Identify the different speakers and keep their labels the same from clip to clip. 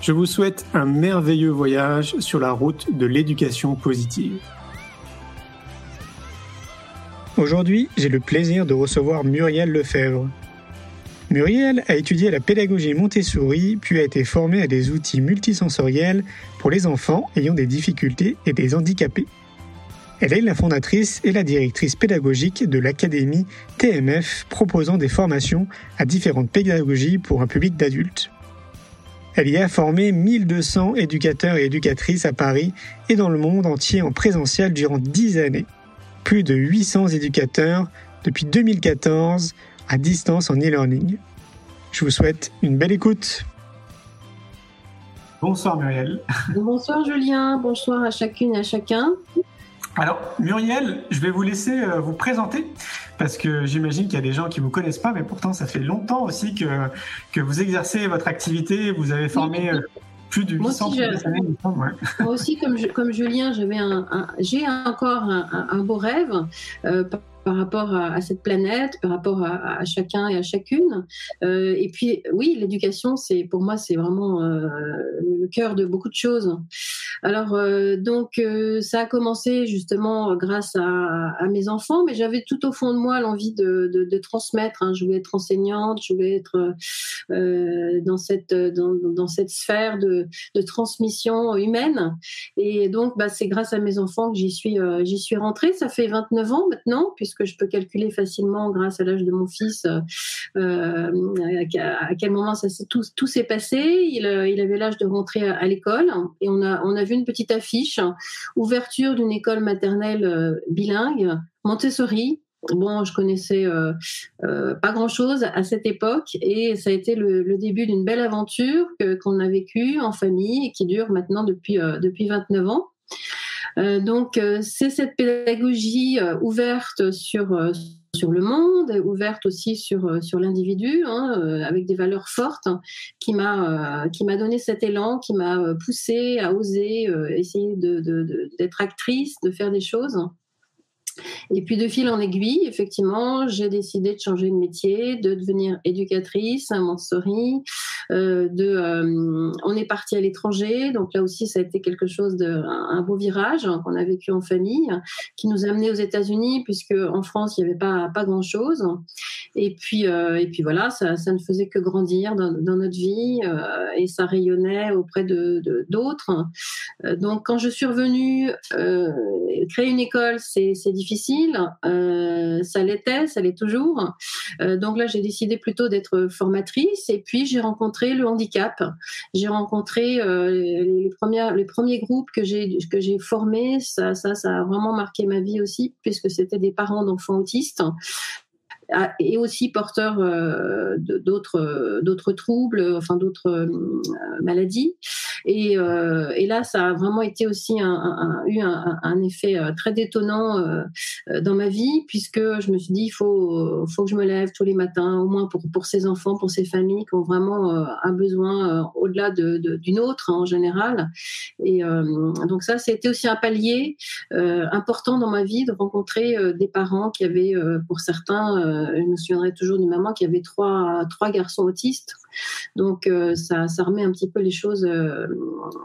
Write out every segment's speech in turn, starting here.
Speaker 1: Je vous souhaite un merveilleux voyage sur la route de l'éducation positive. Aujourd'hui, j'ai le plaisir de recevoir Muriel Lefebvre. Muriel a étudié la pédagogie Montessori puis a été formée à des outils multisensoriels pour les enfants ayant des difficultés et des handicapés. Elle est la fondatrice et la directrice pédagogique de l'Académie TMF proposant des formations à différentes pédagogies pour un public d'adultes. Elle y a formé 1200 éducateurs et éducatrices à Paris et dans le monde entier en présentiel durant 10 années. Plus de 800 éducateurs depuis 2014 à distance en e-learning. Je vous souhaite une belle écoute. Bonsoir Muriel.
Speaker 2: Bonsoir Julien, bonsoir à chacune et à chacun.
Speaker 1: Alors, Muriel, je vais vous laisser euh, vous présenter parce que j'imagine qu'il y a des gens qui vous connaissent pas, mais pourtant ça fait longtemps aussi que, que vous exercez votre activité. Vous avez formé euh, plus de 800
Speaker 2: professionnels. Moi aussi, comme, comme Julien, j'avais un, j'ai encore un, beau rêve. Euh, par rapport à, cette planète, par rapport à, chacun et à chacune. Euh, et puis, oui, l'éducation, c'est pour moi, c'est vraiment euh, le cœur de beaucoup de choses. Alors, euh, donc, ça a commencé justement grâce à, mes enfants, mais j'avais tout au fond de moi l'envie de, transmettre. Hein. Je voulais être enseignante, je voulais être dans cette dans, cette sphère de, transmission humaine. Et donc, bah, c'est grâce à mes enfants que j'y suis j'y suis rentrée. Ça fait 29 ans maintenant, puisque que je peux calculer facilement grâce à l'âge de mon fils euh, euh, à, quel moment tout, s'est passé. Il, euh, il avait l'âge de rentrer à, l'école et on a, on a vu une petite affiche, ouverture d'une école maternelle bilingue, Montessori, Bon, je connaissais pas grand-chose à cette époque et ça a été le, début d'une belle aventure qu'on a vécue en famille et qui dure maintenant depuis, depuis 29 ans. Euh, donc, euh, c'est cette pédagogie euh, ouverte sur le monde, ouverte aussi sur l'individu, hein, avec des valeurs fortes, qui m'a qui m'a donné cet élan, qui m'a poussé à oser essayer d'être actrice, de faire des choses. Et puis de fil en aiguille, effectivement, j'ai décidé de changer de métier, de devenir éducatrice à Montessori. Euh, de, euh, on est parti à l'étranger, donc là aussi ça a été quelque chose de un, beau virage qu'on a vécu en famille, qui nous a amené aux États-Unis puisque en France il n'y avait pas pas grand chose. Et puis euh, et puis voilà, ça, ne faisait que grandir dans, notre vie et ça rayonnait auprès de d'autres. donc quand je suis revenue, créer une école c'est difficile. Euh, ça l'était, ça l'est toujours. Euh, donc là, j'ai décidé plutôt d'être formatrice. Et puis, j'ai rencontré le handicap. J'ai rencontré euh, les, premiers groupes que j'ai que j'ai formés. Ça, ça, ça a vraiment marqué ma vie aussi, puisque c'était des parents d'enfants autistes et aussi porteurs d'autres d'autres troubles, enfin d'autres maladies. Et, euh, là, ça a vraiment été aussi eu un, effet euh, très détonnant euh, dans ma vie, puisque je me suis dit, il faut, faut que je me lève tous les matins, au moins pour, pour ces enfants, pour ces familles qui ont vraiment un besoin au-delà d'une de, d'une autre hein, en général. Et donc ça, c'était aussi un palier important dans ma vie de rencontrer des parents qui avaient, pour certains, je me souviendrai toujours d'une maman qui avait trois, trois garçons autistes. Donc ça, ça remet un petit peu les choses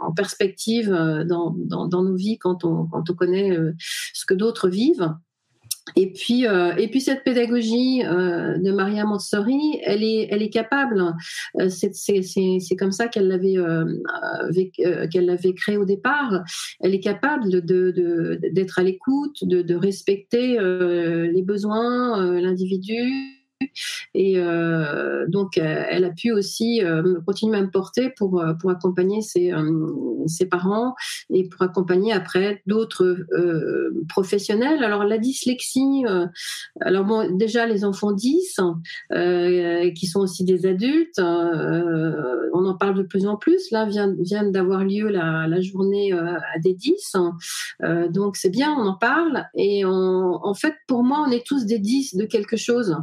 Speaker 2: en perspective euh, dans, nos vies quand on, quand on connaît euh, ce que d'autres vivent. Et puis, euh, et puis cette pédagogie euh, de Maria Montessori, elle est, elle est capable. Euh, c'est comme ça qu'elle l'avait, qu'elle l'avait créée au départ. Elle est capable de, d'être à l'écoute, de, de, respecter les besoins, l'individu et euh, donc, euh, elle a pu aussi euh, continuer à me porter pour, pour accompagner ses, ses parents et pour accompagner après d'autres professionnels. Alors, la dyslexie, alors bon, déjà les enfants 10, qui sont aussi des adultes, on en parle de plus en plus. Là, vient, vient d'avoir lieu la, journée à des 10. donc, c'est bien, on en parle. Et en fait, pour moi, on est tous des 10 de quelque chose.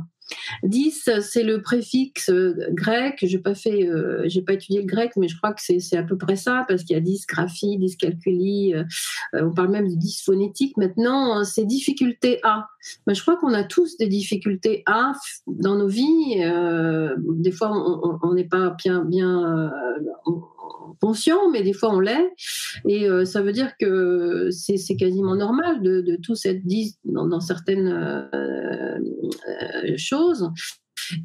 Speaker 2: 10, c'est le préfixe euh, grec. J'ai pas fait, euh, j'ai pas étudié le grec, mais je crois que c'est à peu près ça parce qu'il y a dysgraphie, dyscalculie. Euh, on parle même de dysphonétique. Maintenant, hein, c'est difficulté A. Mais je crois qu'on a tous des difficultés A dans nos vies. des fois, on n'est pas bien, bien conscient, mais des fois on l'est. Et ça veut dire que c'est quasiment normal de, de tous être dit dans, certaines choses.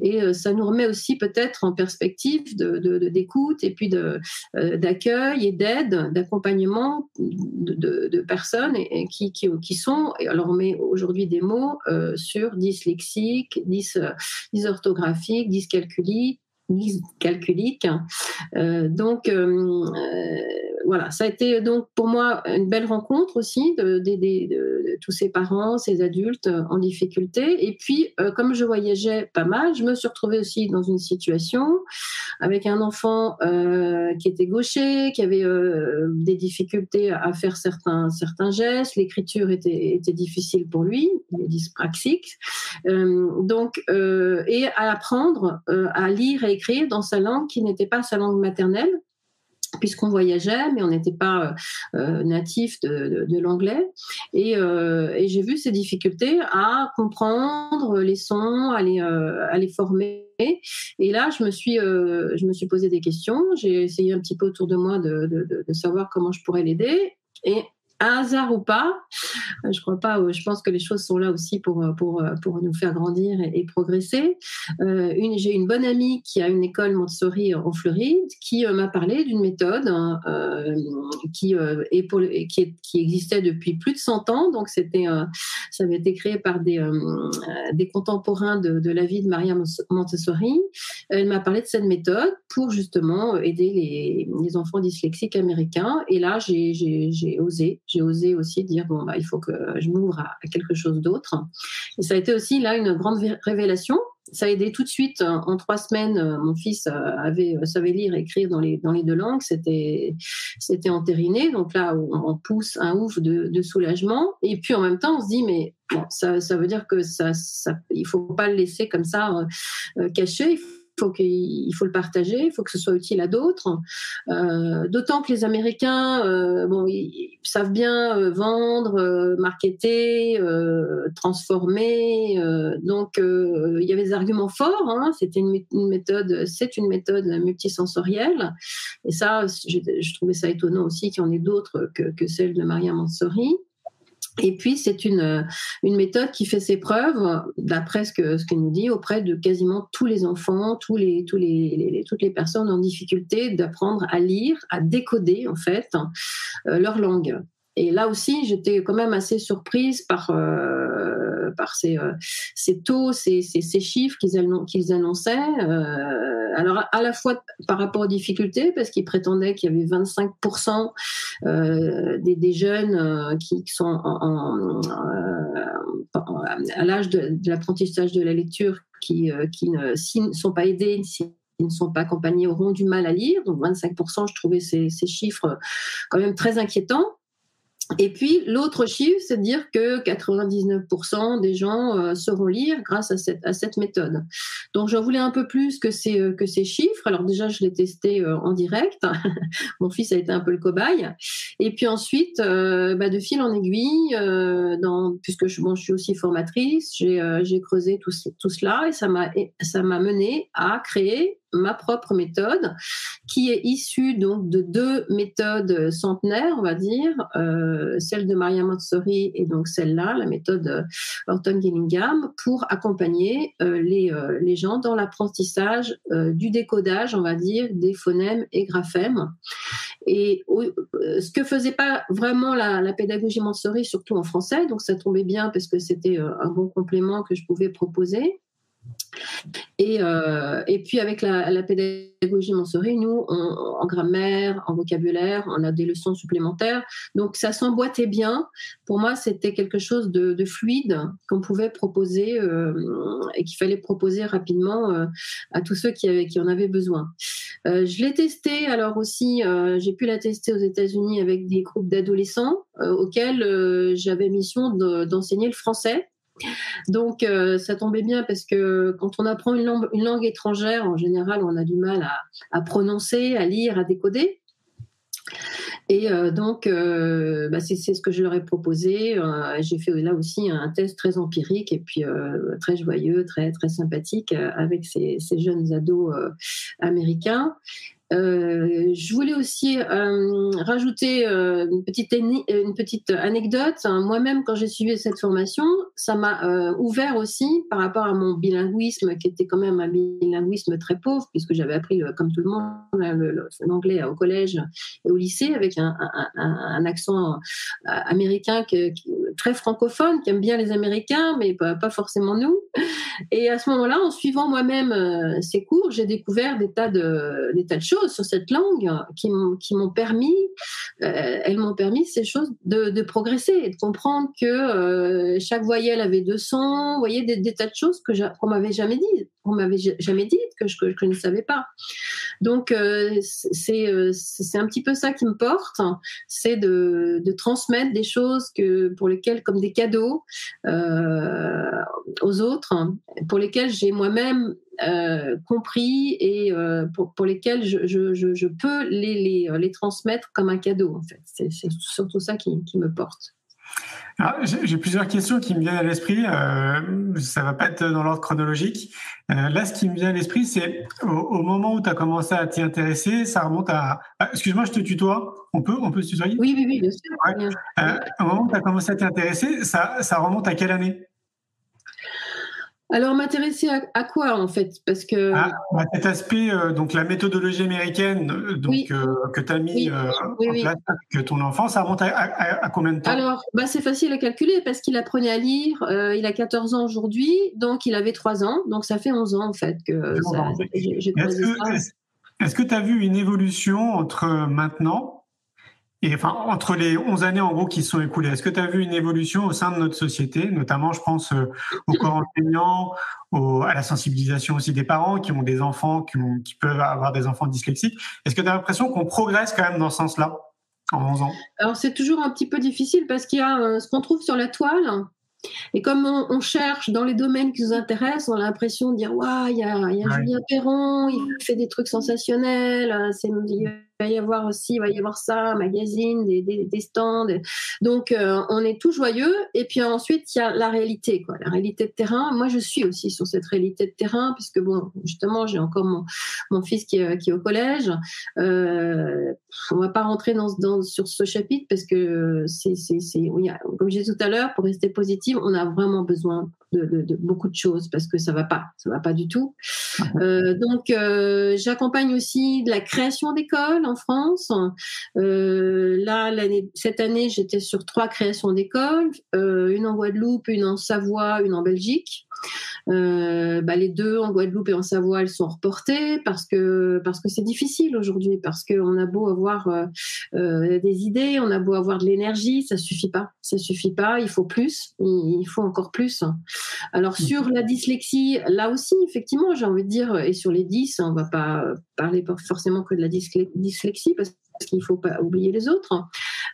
Speaker 2: Et euh, ça nous remet aussi peut-être en perspective d'écoute de, et puis euh, d'accueil et d'aide, d'accompagnement de, personnes et, qui, qui, sont, et alors on met aujourd'hui des mots euh, sur dyslexique, dys, dysorthographique, dyscalculique, dyscalculique. donc voilà, ça a été donc pour moi une belle rencontre aussi de, tous ces parents, ces adultes euh, en difficulté. Et puis, euh, comme je voyageais pas mal, je me suis retrouvée aussi dans une situation avec un enfant euh, qui était gaucher, qui avait des difficultés à faire certains, certains gestes, l'écriture était, était difficile pour lui, il est dyspraxique. donc, et à apprendre à lire et écrire dans sa langue qui n'était pas sa langue maternelle puisqu'on voyageait, mais on n'était pas euh, euh, natif de, l'anglais. Euh, et, j'ai vu ces difficultés à comprendre les sons, à les, former. Et là, je me suis, je me suis posé des questions. J'ai essayé un petit peu autour de moi de, de savoir comment je pourrais l'aider. Et un hasard ou pas, euh, je crois pas. Euh, je pense que les choses sont là aussi pour euh, pour pour nous faire grandir et, progresser. Euh, j'ai une bonne amie qui a une école Montessori en Floride qui m'a parlé d'une méthode hein, qui est pour qui, qui existait depuis plus de 100 ans. Donc c'était ça avait été créé par des des contemporains de, la vie de Maria Montessori. Elle m'a parlé de cette méthode pour justement aider les, les enfants dyslexiques américains. Et là, j'ai osé j'ai osé aussi dire bon bah il faut que je m'ouvre à, quelque chose d'autre. Et ça a été aussi là une grande révélation. Ça a aidé tout de suite. En trois semaines, euh, mon fils euh, avait euh, savait lire et écrire dans les dans les deux langues. C'était c'était entériné. Donc là, on, pousse un ouf de, de, soulagement. Et puis en même temps, on se dit mais bon, ça, ça veut dire que ça, ça il faut pas le laisser comme ça caché. Il faut qu'il faut le partager, il faut que ce soit utile à d'autres. Euh, d'autant que les Américains, euh, bon, ils, savent bien euh, vendre, marketer, transformer. donc, il y avait des arguments forts. Hein. C'était une, méthode, c'est une méthode multisensorielle. Et ça, je, trouvais ça étonnant aussi qu'il y en ait d'autres que, que celle de Maria Mansori. Et puis, c'est une, une méthode qui fait ses preuves, d'après ce qu'elle ce nous dit, auprès de quasiment tous les enfants, tous les, toutes les personnes en difficulté d'apprendre à lire, à décoder, en fait, euh, leur langue. Et là aussi, j'étais quand même assez surprise par, euh, par ces, euh, ces, taux, ces, ces, chiffres qu'ils annonçaient. Euh, alors, à la fois par rapport aux difficultés, parce qu'ils prétendaient qu'il y avait 25% euh, des, jeunes euh, qui, sont en, à l'âge de, l'apprentissage de la lecture qui, qui ne, sont pas aidés, qui ne sont pas accompagnés auront du mal à lire. Donc 25%, je trouvais ces chiffres quand même très inquiétants. Et puis l'autre chiffre, c'est de dire que 99% des gens euh, sauront lire grâce à cette, méthode. Donc j'en voulais un peu plus que ces, euh, chiffres. Alors déjà, je l'ai testé euh, en direct. Mon fils a été un peu le cobaye. Et puis ensuite, bah, de fil en aiguille, puisque je, suis aussi formatrice, j'ai creusé tout, cela et ça m'a mené à créer ma propre méthode, qui est issue donc de deux méthodes centenaires, on va dire, euh, celle de Maria Montessori et donc celle-là, la méthode Orton Gillingham, pour accompagner euh, les, euh, les gens dans l'apprentissage du décodage, on va dire, des phonèmes et graphèmes. Et ce que faisait pas vraiment la, la pédagogie Montessori, surtout en français, donc ça tombait bien parce que c'était un bon complément que je pouvais proposer. Et, euh, et puis avec la, pédagogie Montessori, nous, en grammaire, en vocabulaire, on a des leçons supplémentaires. Donc ça s'emboîtait bien. Pour moi, c'était quelque chose de, de fluide qu'on pouvait proposer euh, et qu'il fallait proposer rapidement euh, à tous ceux qui, en avaient besoin. Je l'ai testé alors aussi, j'ai pu la tester aux États-Unis avec des groupes d'adolescents auxquels j'avais mission d'enseigner le français. Donc, euh, ça tombait bien parce que quand on apprend une langue, étrangère, en général, on a du mal à, prononcer, à lire, à décoder. Et euh, donc, euh, bah, c'est ce que je leur ai proposé. J'ai fait là aussi un test très empirique et puis très joyeux, très très sympathique avec ces jeunes ados américains. Euh, je voulais aussi euh, rajouter euh, une, petite anecdote. Moi-même, quand j'ai suivi cette formation, ça m'a ouvert aussi par rapport à mon bilinguisme, qui était quand même un bilinguisme très pauvre, puisque j'avais appris, comme tout le monde, l'anglais au collège et au lycée, avec un, accent américain très francophone, qui aime bien les Américains, mais pas, forcément nous. Et à ce moment-là, en suivant moi-même ces cours, j'ai découvert des tas de choses sur cette langue qui m'ont permis, euh, elles m'ont permis ces choses de, progresser et de comprendre que euh, chaque voyelle avait deux sons, vous voyez, des, tas de choses que qu'on m'avait jamais dit, on m'avait jamais dit que je, ne savais pas. Donc euh, c'est un petit peu ça qui me porte, c'est de, transmettre des choses que pour lesquelles comme des cadeaux aux autres, pour lesquels j'ai moi-même compris et euh, pour, pour, lesquels je, je, je, peux les, les, les, transmettre comme un cadeau, en fait. C'est surtout ça qui, qui me porte.
Speaker 1: J'ai plusieurs questions qui me viennent à l'esprit. Euh, ça va pas être dans l'ordre chronologique. Euh, là, ce qui me vient à l'esprit, c'est au, moment où tu as commencé à t'y intéresser, ça remonte à. Ah, excuse-moi, je te tutoie. On peut, on peut se tutoyer?
Speaker 2: Oui, oui, oui, bien sûr.
Speaker 1: Euh, au moment où tu as commencé à t'y intéresser, ça, ça remonte à quelle année?
Speaker 2: Alors, m'intéresser à, quoi en fait? Parce que
Speaker 1: ah, bah, cet aspect, euh, donc la méthodologie américaine, euh, donc euh, que tu as mis en place que ton enfant, ça remonte à, combien de temps?
Speaker 2: Alors, bah, c'est facile à calculer parce qu'il apprenait à lire. il a 14 ans aujourd'hui, donc il avait 3 ans, donc ça fait 11 ans en fait que j'ai
Speaker 1: Est-ce que tu as vu une évolution entre maintenant et enfin, entre les 11 années en gros qui se sont écoulées, est-ce que tu as vu une évolution au sein de notre société, notamment je pense euh, au corps enseignant, à la sensibilisation aussi des parents qui ont des enfants, qui, ont, qui peuvent avoir des enfants dyslexiques. Est-ce que tu as l'impression qu'on progresse quand même dans ce sens-là en 11 ans?
Speaker 2: Alors c'est toujours un petit peu difficile parce qu'il y a euh, ce qu'on trouve sur la toile, et comme on, cherche dans les domaines qui nous intéressent, on a l'impression de dire Waouh, il y a, y a Julien Perron, il fait des trucs sensationnels, euh, c'est va y avoir aussi, il va y avoir ça, magazine, des, des, des stands. Donc, euh, on est tout joyeux. Et puis ensuite, il y a la réalité, quoi, la réalité de terrain. Moi, je suis aussi sur cette réalité de terrain, puisque bon, justement, j'ai encore mon, mon fils qui est, qui est au collège. Euh, on va pas rentrer dans, dans, sur ce chapitre parce que c'est, c'est, c'est, comme je disais tout à l'heure, pour rester positive, on a vraiment besoin de, de, de, beaucoup de choses parce que ça va pas, ça va pas du tout. Euh, donc, euh, j'accompagne aussi de la création d'écoles en France. Euh, là, cette année, j'étais sur trois créations d'écoles, euh, une en Guadeloupe, une en Savoie, une en Belgique. Euh, bah, les deux en Guadeloupe et en Savoie, elles sont reportées parce que parce que c'est difficile aujourd'hui, parce qu'on a beau avoir euh, des idées, on a beau avoir de l'énergie, ça suffit pas, ça suffit pas. Il faut plus, il, faut encore plus. Alors sur la dyslexie, là aussi, effectivement, j'ai envie de dire, et sur les 10, on va pas parler forcément que de la dyslexie parce qu'il faut pas oublier les autres.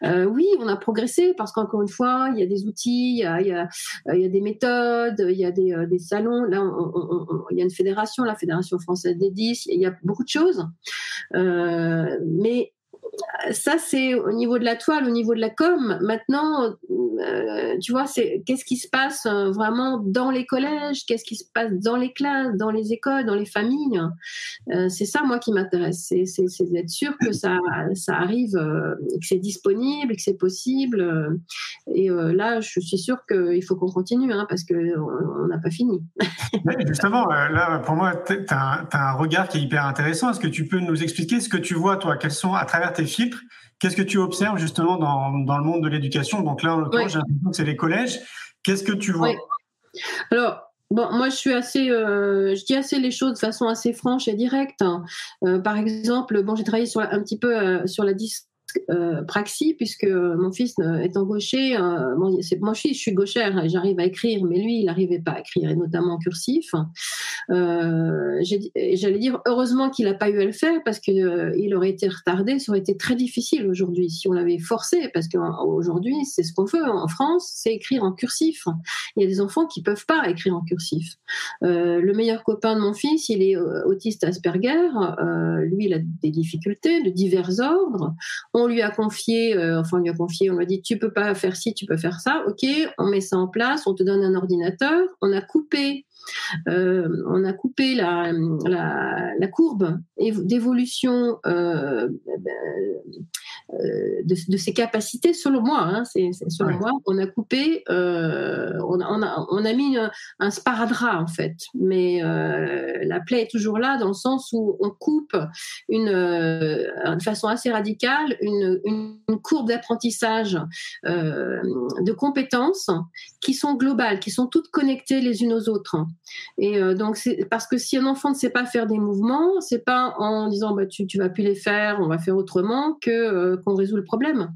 Speaker 2: Euh, oui, on a progressé parce qu'encore une fois, il y a des outils, il y a, il y a, des méthodes, il y a des, euh, des salons. Là, il y a une fédération, la Fédération française des 10, il y a beaucoup de choses. Euh, mais ça, c'est au niveau de la toile, au niveau de la com. Maintenant, euh, tu vois, c'est qu'est-ce qui se passe euh, vraiment dans les collèges, qu'est-ce qui se passe dans les classes, dans les écoles, dans les familles? Euh, c'est ça, moi, qui m'intéresse. C'est d'être sûr que ça, arrive, que c'est disponible, que c'est possible. et là, je suis sûre qu'il faut qu'on continue, hein, parce qu'on n'a pas fini.
Speaker 1: Justement, là, pour moi, tu as, un regard qui est hyper intéressant. Est-ce que tu peux nous expliquer ce que tu vois, toi? Quels sont, à travers tes filtres, Qu'est-ce que tu observes justement dans, dans le monde de l'éducation? Donc là, en l'occurrence, j'ai l'impression que c'est les collèges. Qu'est-ce que tu vois?
Speaker 2: Alors, Bon, moi, je suis assez, euh, je dis assez les choses de façon assez franche et directe. Hein. Euh, par exemple, bon, j'ai travaillé sur un petit peu euh, sur la dis euh, praxis, puisque mon fils euh, étant gaucher, euh, moi je suis, je suis gauchère j'arrive à écrire, mais lui il n'arrivait pas à écrire, et notamment en cursif. J'allais dire heureusement qu'il n'a pas eu à le faire parce qu'il aurait été retardé, ça aurait été très difficile aujourd'hui si on l'avait forcé, parce qu'aujourd'hui c'est ce qu'on fait en France, c'est écrire en cursif. Il y a des enfants qui peuvent pas écrire en cursif. le meilleur copain de mon fils, il est autiste Asperger, lui il a des difficultés de divers ordres. Lui a confié, euh, enfin on lui a confié, on lui a dit tu peux pas faire ci, tu peux faire ça, ok, on met ça en place, on te donne un ordinateur, on a coupé euh, on a coupé la, la, courbe d'évolution euh, euh, de, ses capacités, selon moi. Hein, c'est, selon moi, on a coupé, on, a, on, a, mis un, sparadrap en fait, mais la plaie est toujours là dans le sens où on coupe une, de façon assez radicale une, une courbe d'apprentissage de compétences qui sont globales, qui sont toutes connectées les unes aux autres. Et euh, donc, c'est parce que si un enfant ne sait pas faire des mouvements, c'est pas en disant bah, tu, tu vas plus les faire, on va faire autrement que euh, qu'on résout le problème.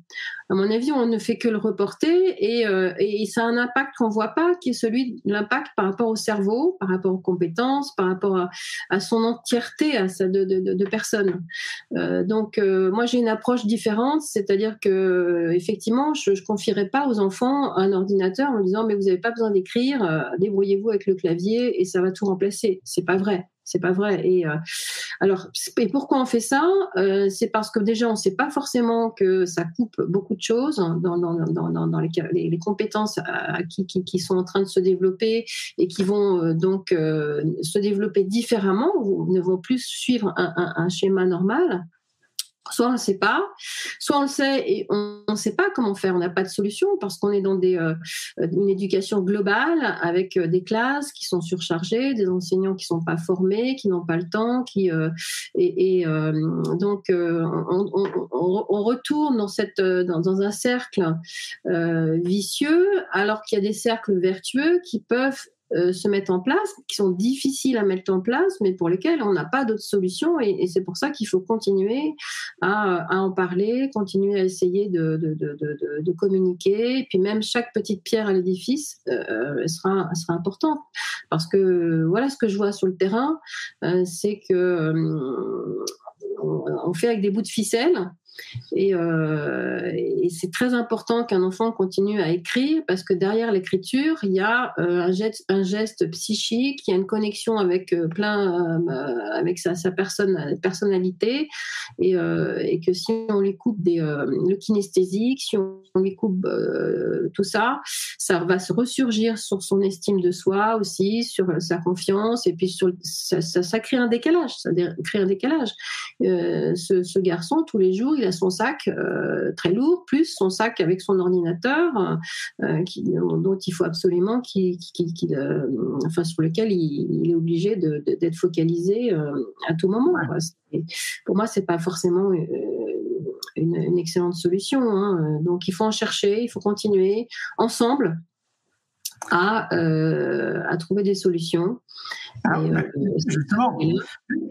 Speaker 2: À mon avis, on ne fait que le reporter et, euh, et ça a un impact qu'on voit pas, qui est celui de l'impact par rapport au cerveau, par rapport aux compétences, par rapport à, à son entièreté, à sa de, de, de personnes. donc, moi, j'ai une approche différente, c'est-à-dire que effectivement, je, je confierais pas aux enfants un ordinateur en disant mais vous n'avez pas besoin d'écrire, débrouillez-vous avec le clavier et ça va tout remplacer. C'est pas vrai. C'est pas vrai. Et euh, alors, et pourquoi on fait ça? Euh, C'est parce que déjà, on ne sait pas forcément que ça coupe beaucoup de choses dans, dans, dans, dans les, les, compétences euh, qui, qui, qui, sont en train de se développer et qui vont donc se développer différemment, ou ne vont plus suivre un, un, un schéma normal. Soit on ne sait pas, soit on le sait et on ne sait pas comment faire. On n'a pas de solution parce qu'on est dans des, euh, une éducation globale avec euh, des classes qui sont surchargées, des enseignants qui sont pas formés, qui n'ont pas le temps, qui euh, et, et donc on, on, on, retourne dans cette dans un cercle vicieux alors qu'il y a des cercles vertueux qui peuvent euh, se mettre en place, qui sont difficiles à mettre en place, mais pour lesquels on n'a pas d'autre solution. Et, c'est pour ça qu'il faut continuer à, en parler, continuer à essayer de, communiquer. Et puis même chaque petite pierre à l'édifice euh, sera, sera importante. Parce que voilà ce que je vois sur le terrain, euh, c'est que euh, on fait avec des bouts de ficelle euh, et, c'est très important qu'un enfant continue à écrire parce que derrière l'écriture, il y a euh, un, geste, psychique, il y a une connexion avec euh, plein, avec sa, sa personnalité, et, que si on lui coupe le kinesthésique, si on, lui coupe tout ça, ça va se ressurgir sur son estime de soi aussi, sur sa confiance, et puis ça, crée un décalage, ça crée un décalage. Ce, ce, garçon, tous les jours, il son sac euh, très lourd, plus son sac avec son ordinateur, euh, qui, dont il faut absolument qu'il, euh, enfin sur lequel il, est obligé d'être focalisé à tout moment. Pour moi, c'est pas forcément une, excellente solution. Hein. Donc, il faut en chercher, il faut continuer ensemble à, à trouver des solutions.
Speaker 1: Ah, euh, justement,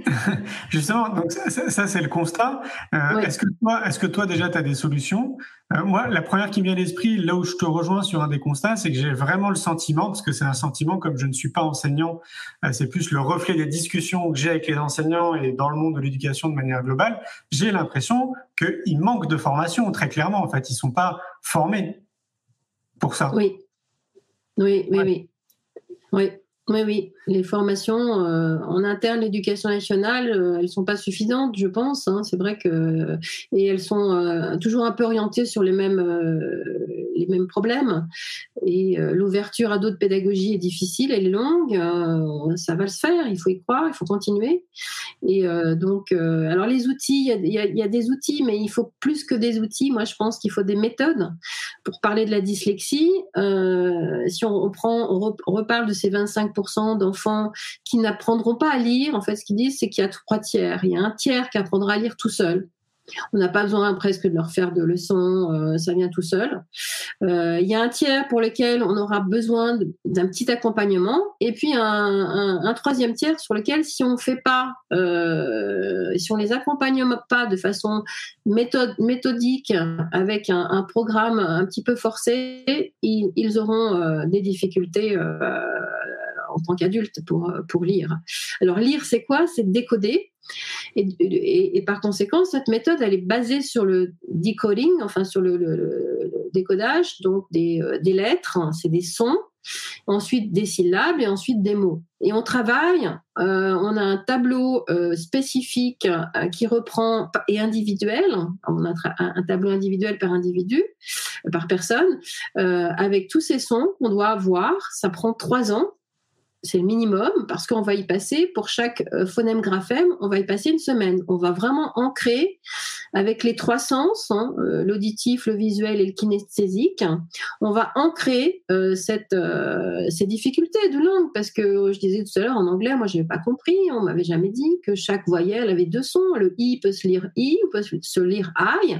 Speaker 1: justement, donc ça, c'est le constat. Euh, est-ce que toi, est-ce que toi déjà tu as des solutions? Euh, Moi, la première qui me vient à l'esprit, là où je te rejoins sur un des constats, c'est que j'ai vraiment le sentiment, parce que c'est un sentiment comme je ne suis pas enseignant, c'est plus le reflet des discussions que j'ai avec les enseignants et dans le monde de l'éducation de manière globale. J'ai l'impression qu'ils manquent de formation, très clairement. En fait, ils sont pas formés pour ça.
Speaker 2: Oui, oui, oui, oui. oui. Oui, oui. Les formations euh, en interne, l'éducation nationale, euh, elles sont pas suffisantes, je pense. Hein. C'est vrai que et elles sont euh, toujours un peu orientées sur les mêmes les mêmes problèmes. Et l'ouverture à d'autres pédagogies est difficile, elle est longue. ça va se faire. Il faut y croire, il faut continuer. Et donc, alors les outils, il y, y a, des outils, mais il faut plus que des outils. Moi, je pense qu'il faut des méthodes pour parler de la dyslexie. si on, on prend, on reparle de ces 25% d'enfants qui n'apprendront pas à lire. En fait, ce qu'ils disent, c'est qu'il y a trois tiers. Il y a un tiers qui apprendra à lire tout seul. On n'a pas besoin presque de leur faire de leçons, euh, ça vient tout seul. Euh, il y a un tiers pour lequel on aura besoin d'un petit accompagnement, et puis un, troisième tiers sur lequel, si on fait pas, euh, si on les accompagne pas de façon méthode, méthodique, avec un, programme un petit peu forcé, ils, auront des difficultés en tant qu'adulte pour lire. Alors lire, c'est quoi? C'est décoder. Et, par conséquent, cette méthode, elle est basée sur le decoding, enfin sur le, décodage, donc des, euh, lettres, hein, c'est des sons, ensuite des syllabes et ensuite des mots. Et on travaille, euh, on a un tableau euh, spécifique qui reprend et individuel, on a un tableau individuel par individu, par personne, avec tous ces sons qu'on doit avoir. Ça prend trois ans c'est le minimum parce qu'on va y passer pour chaque euh, phonème graphème, on va y passer une semaine. On va vraiment ancrer avec les trois sens, hein, euh, l'auditif, le visuel et le kinesthésique. On va ancrer euh, ces difficultés de langue parce que je disais tout à l'heure en anglais, moi je n'avais pas compris, on m'avait jamais dit que chaque voyelle avait deux sons. Le i peut se lire i ou peut se lire i.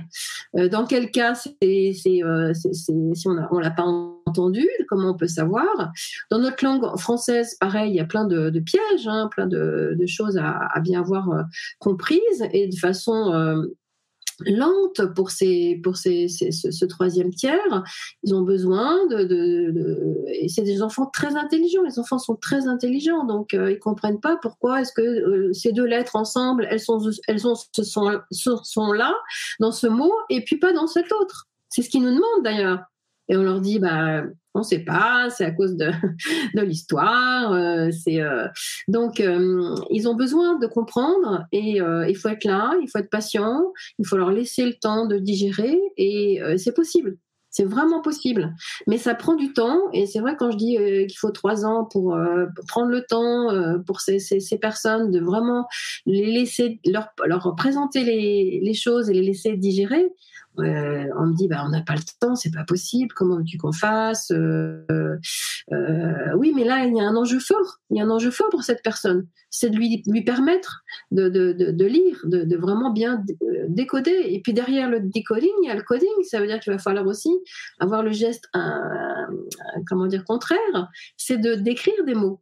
Speaker 2: dans quel cas si on ne l'a pas entendu, comment on peut savoir Dans notre langue française pareil, il y a plein de, pièges, hein, plein de, choses à, bien avoir euh, comprises et de façon euh, lente pour, ce, troisième tiers. Ils ont besoin de... c'est des enfants très intelligents. Les enfants sont très intelligents, donc euh, ils comprennent pas pourquoi est-ce que ces deux lettres ensemble, elles, sont, sont, sont, sont là, dans ce mot, et puis pas dans cet autre. C'est ce qu'ils nous demandent d'ailleurs. Et on leur dit, bah, on ne sait pas, c'est à cause de, de l'histoire. Euh, euh, donc euh, ils ont besoin de comprendre et il faut être là, il faut être patient, il faut leur laisser le temps de digérer et c'est possible. C'est vraiment possible, mais ça prend du temps. Et c'est vrai quand je dis qu'il faut trois ans pour, prendre le temps pour ces, ces, ces, personnes de vraiment les laisser leur, leur présenter les, les choses et les laisser digérer. Euh, on me dit bah on n'a pas le temps, c'est pas possible. Comment veux-tu qu'on fasse euh, euh, Oui, mais là il y a un enjeu fort. Il y a un enjeu fort pour cette personne. C'est de lui lui permettre de, de, de, lire, de, vraiment bien décoder. Et puis derrière le decoding, il y a le coding. Ça veut dire qu'il va falloir aussi avoir le geste, comment dire, contraire. C'est de d'écrire des mots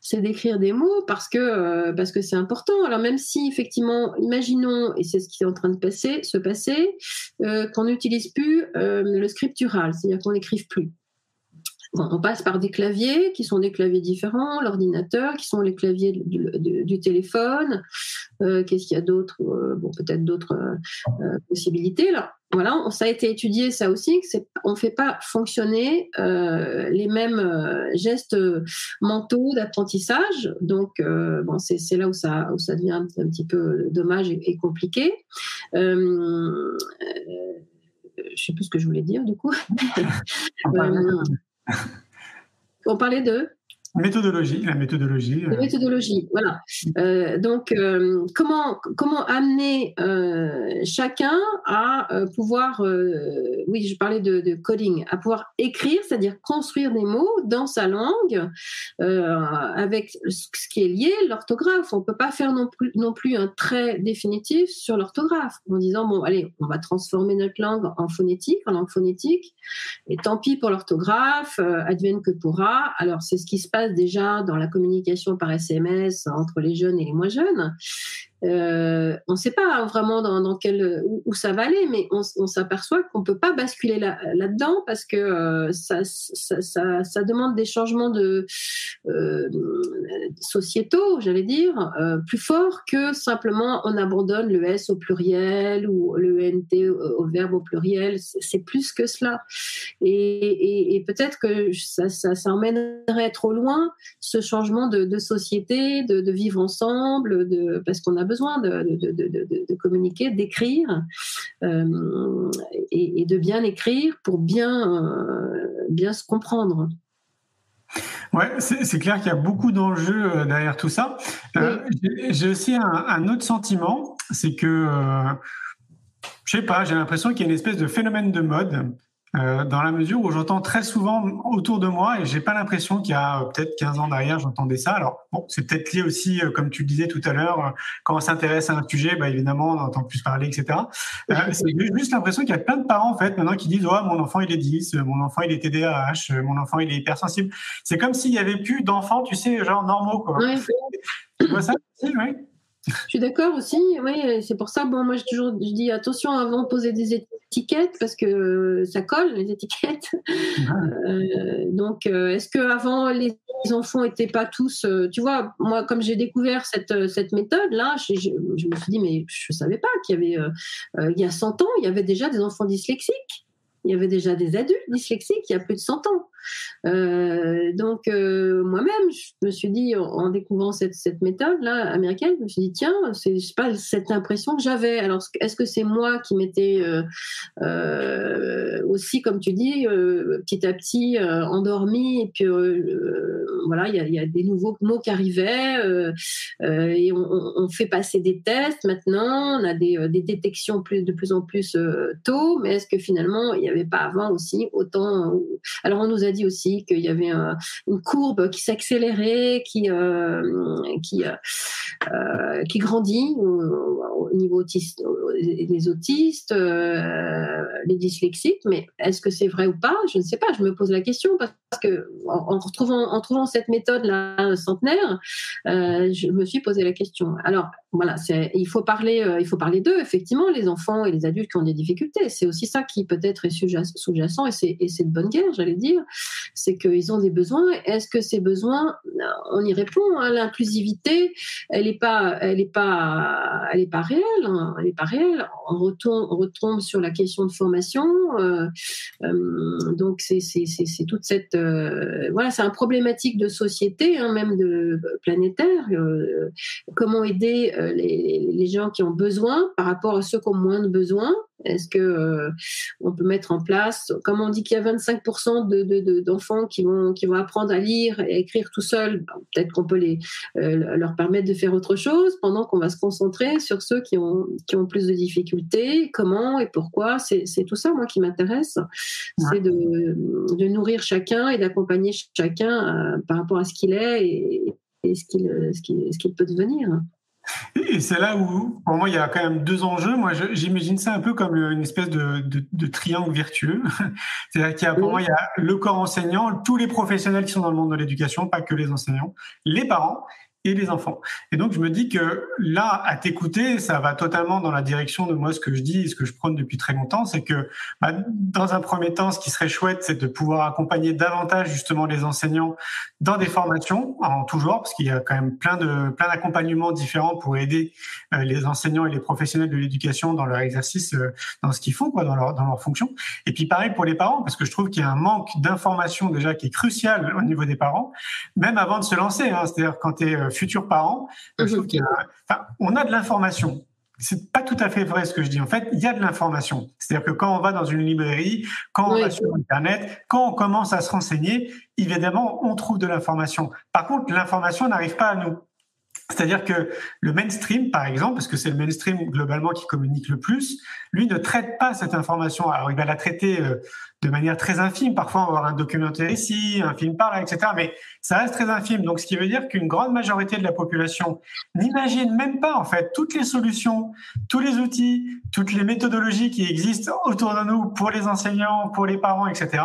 Speaker 2: c'est d'écrire des mots parce que euh, parce que c'est important. Alors même si effectivement, imaginons et c'est ce qui est en train de passer, se passer, euh, qu'on n'utilise plus euh, le scriptural, c'est-à-dire qu'on n'écrive plus. on passe par des claviers qui sont des claviers différents, l'ordinateur qui sont les claviers du, téléphone. Qu'est-ce qu'il y a d'autre Bon, peut-être d'autres possibilités là voilà, ça a été étudié ça aussi, on ne fait pas fonctionner euh, les mêmes euh, gestes mentaux d'apprentissage. Donc, euh, bon, c'est là où ça, où ça devient un, petit peu dommage et, compliqué. je ne sais plus ce que je voulais dire du coup. on parlait de
Speaker 1: Méthodologie, la méthodologie.
Speaker 2: La méthodologie, voilà. Euh, donc, euh, comment, comment amener euh, chacun à pouvoir, oui, je parlais de, coding, à pouvoir écrire, c'est-à-dire construire des mots dans sa langue avec ce qui est lié, l'orthographe. On ne peut pas faire non plus, non plus un trait définitif sur l'orthographe en disant, bon, allez, on va transformer notre langue en phonétique, en langue phonétique, et tant pis pour l'orthographe, advienne que pourra. Alors, c'est ce qui se passe déjà dans la communication par SMS entre les jeunes et les moins jeunes. Euh, on ne sait pas vraiment dans, quel, où, ça va aller, mais on, s'aperçoit qu'on ne peut pas basculer là, dedans parce que euh, ça, ça, demande des changements de, euh, sociétaux, j'allais dire, plus forts que simplement on abandonne le S au pluriel ou le NT au, verbe au pluriel. C'est plus que cela. Et, peut-être que ça, ça, emmènerait trop loin ce changement de, société, de, de, vivre ensemble, de, parce qu'on a besoin de, communiquer, d'écrire euh, et, de bien écrire pour bien, euh, bien se comprendre.
Speaker 1: Ouais, c'est clair qu'il y a beaucoup d'enjeux euh, derrière tout ça. j'ai aussi un, autre sentiment, c'est que, je sais pas, j'ai l'impression qu'il y a une espèce de phénomène de mode euh, dans la mesure où j'entends très souvent autour de moi, et j'ai pas l'impression qu'il y a euh, peut-être 15 ans derrière, j'entendais ça. Alors, bon, c'est peut-être lié aussi, euh, comme tu le disais tout à l'heure, quand on s'intéresse à un sujet, bah, évidemment, on entend plus parler, etc. c'est juste l'impression qu'il y a plein de parents, en fait, maintenant qui disent, oh, mon enfant, il est 10, mon enfant, il est TDAH, mon enfant, il est hypersensible. C'est comme s'il y avait plus d'enfants, tu sais, genre normaux, quoi. Tu vois ça
Speaker 2: Oui. Je suis d'accord aussi. Oui, c'est pour ça. Bon, moi, je toujours, je dis attention avant de poser des étiquettes parce que ça colle les étiquettes. Euh, donc, euh, est-ce que avant les enfants n'étaient pas tous, euh, tu vois, moi, comme j'ai découvert cette cette méthode là, je, je, me suis dit mais je savais pas qu'il y avait il y a 100 ans, il y avait déjà des enfants dyslexiques. Il y avait déjà des adultes dyslexiques il y a plus de 100 ans. Euh, donc euh, moi-même, je me suis dit en, découvrant cette, cette méthode là américaine, je me suis dit tiens, c'est pas cette impression que j'avais. Alors est-ce que c'est moi qui m'étais euh, aussi, comme tu dis, petit à petit endormi et puis voilà, il y a, des nouveaux mots qui arrivaient et on, fait passer des tests maintenant, on a des, détections plus, de plus en plus tôt, mais est-ce que finalement il n'y avait pas avant aussi autant Alors on nous a dit aussi qu'il y avait une courbe qui s'accélérait, qui euh, qui euh, euh, qui grandit au, niveau des autistes, les dyslexiques. Mais est-ce que c'est vrai ou pas? Je ne sais pas. Je me pose la question parce que en, retrouvant trouvant cette méthode là centenaire, je me suis posé la question. Alors voilà, il faut parler, faut parler d'eux effectivement, les enfants et les adultes qui ont des difficultés. C'est aussi ça qui peut-être est sous-jacent et c'est de bonne guerre, j'allais dire c'est qu'ils ont des besoins. Est-ce que ces besoins, on y répond hein, L'inclusivité, elle n'est pas, pas, pas réelle. Hein, elle est pas réelle. On retombe, sur la question de formation. Euh, euh, donc c'est toute cette, euh, voilà, c'est un problématique de société, hein, même de planétaire. comment aider les, les gens qui ont besoin par rapport à ceux qui ont moins de besoins est-ce que euh, on peut mettre en place, comme on dit qu'il y a 25% d'enfants qui vont qui vont apprendre à lire et à écrire tout seuls, ben, peut-être qu'on peut les euh, leur permettre de faire autre chose pendant qu'on va se concentrer sur ceux qui ont qui ont plus de difficultés. Comment et pourquoi C'est tout ça moi qui m'intéresse, c'est de, de, nourrir chacun et d'accompagner chacun euh, par rapport à ce qu'il est et, et ce qu'il ce qu'il peut devenir.
Speaker 1: Et c'est là où, pour moi, il y a quand même deux enjeux. Moi, j'imagine ça un peu comme une espèce de, de, triangle vertueux. C'est-à-dire qu'il y a, pour moi, il y a le corps enseignant, tous les professionnels qui sont dans le monde de l'éducation, pas que les enseignants, les parents et les enfants. Et donc, je me dis que là, à t'écouter, ça va totalement dans la direction de moi, ce que je dis et ce que je prône depuis très longtemps, c'est que bah, dans un premier temps, ce qui serait chouette, c'est de pouvoir accompagner davantage justement les enseignants dans des formations en tout genre, parce qu'il y a quand même plein de plein d'accompagnements différents pour aider euh, les enseignants et les professionnels de l'éducation dans leur exercice, euh, dans ce qu'ils font, quoi, dans leur dans leur fonction. Et puis pareil pour les parents, parce que je trouve qu'il y a un manque d'information déjà qui est crucial au niveau des parents, même avant de se lancer. Hein, C'est-à-dire quand tu es euh, futurs parents, mhm. on a de l'information. C'est pas tout à fait vrai ce que je dis. En fait, il y a de l'information. C'est-à-dire que quand on va dans une librairie, quand on va sur Internet, quand on commence à se renseigner, évidemment, on trouve de l'information. Par contre, l'information n'arrive pas à nous. C'est-à-dire que le mainstream, par exemple, parce que c'est le mainstream globalement qui communique le plus, lui ne traite pas cette information. Alors il va la traiter euh, de manière très infime. Parfois, on va avoir un documentaire ici, un film par là, etc. Mais ça reste très infime. Donc, ce qui veut dire qu'une grande majorité de la population n'imagine même pas, en fait, toutes les solutions, tous les outils, toutes les méthodologies qui existent autour de nous pour les enseignants, pour les parents, etc.